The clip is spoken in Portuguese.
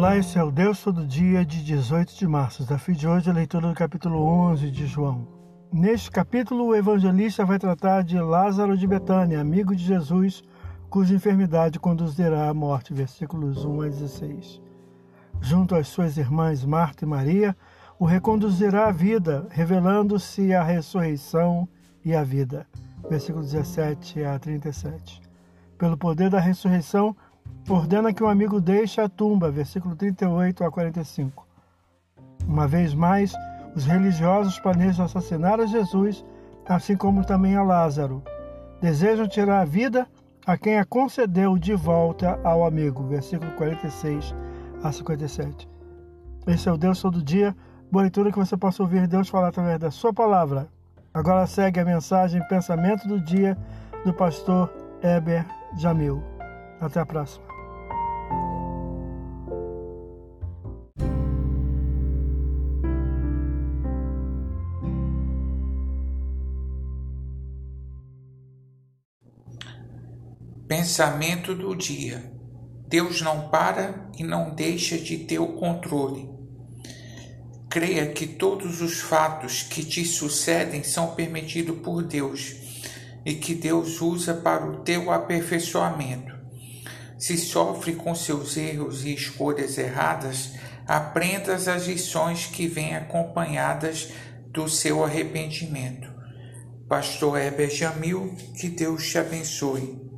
Olá, esse é o Deus Todo Dia de 18 de março. Da fim de hoje, a leitura do capítulo 11 de João. Neste capítulo, o evangelista vai tratar de Lázaro de Betânia, amigo de Jesus, cuja enfermidade conduzirá à morte. Versículos 1 a 16. Junto às suas irmãs Marta e Maria, o reconduzirá à vida, revelando-se a ressurreição e a vida. Versículos 17 a 37. Pelo poder da ressurreição, ordena que o amigo deixe a tumba, versículo 38 a 45. Uma vez mais, os religiosos planejam assassinar a Jesus, assim como também a Lázaro. Desejam tirar a vida a quem a concedeu de volta ao amigo, versículo 46 a 57. Esse é o Deus todo dia. Boa leitura que você possa ouvir Deus falar através da sua palavra. Agora segue a mensagem Pensamento do Dia do pastor Eber Jamil. Até a próxima. Pensamento do dia. Deus não para e não deixa de ter o controle. Creia que todos os fatos que te sucedem são permitidos por Deus e que Deus usa para o teu aperfeiçoamento. Se sofre com seus erros e escolhas erradas, aprendas as lições que vêm acompanhadas do seu arrependimento. Pastor Heber Jamil, que Deus te abençoe.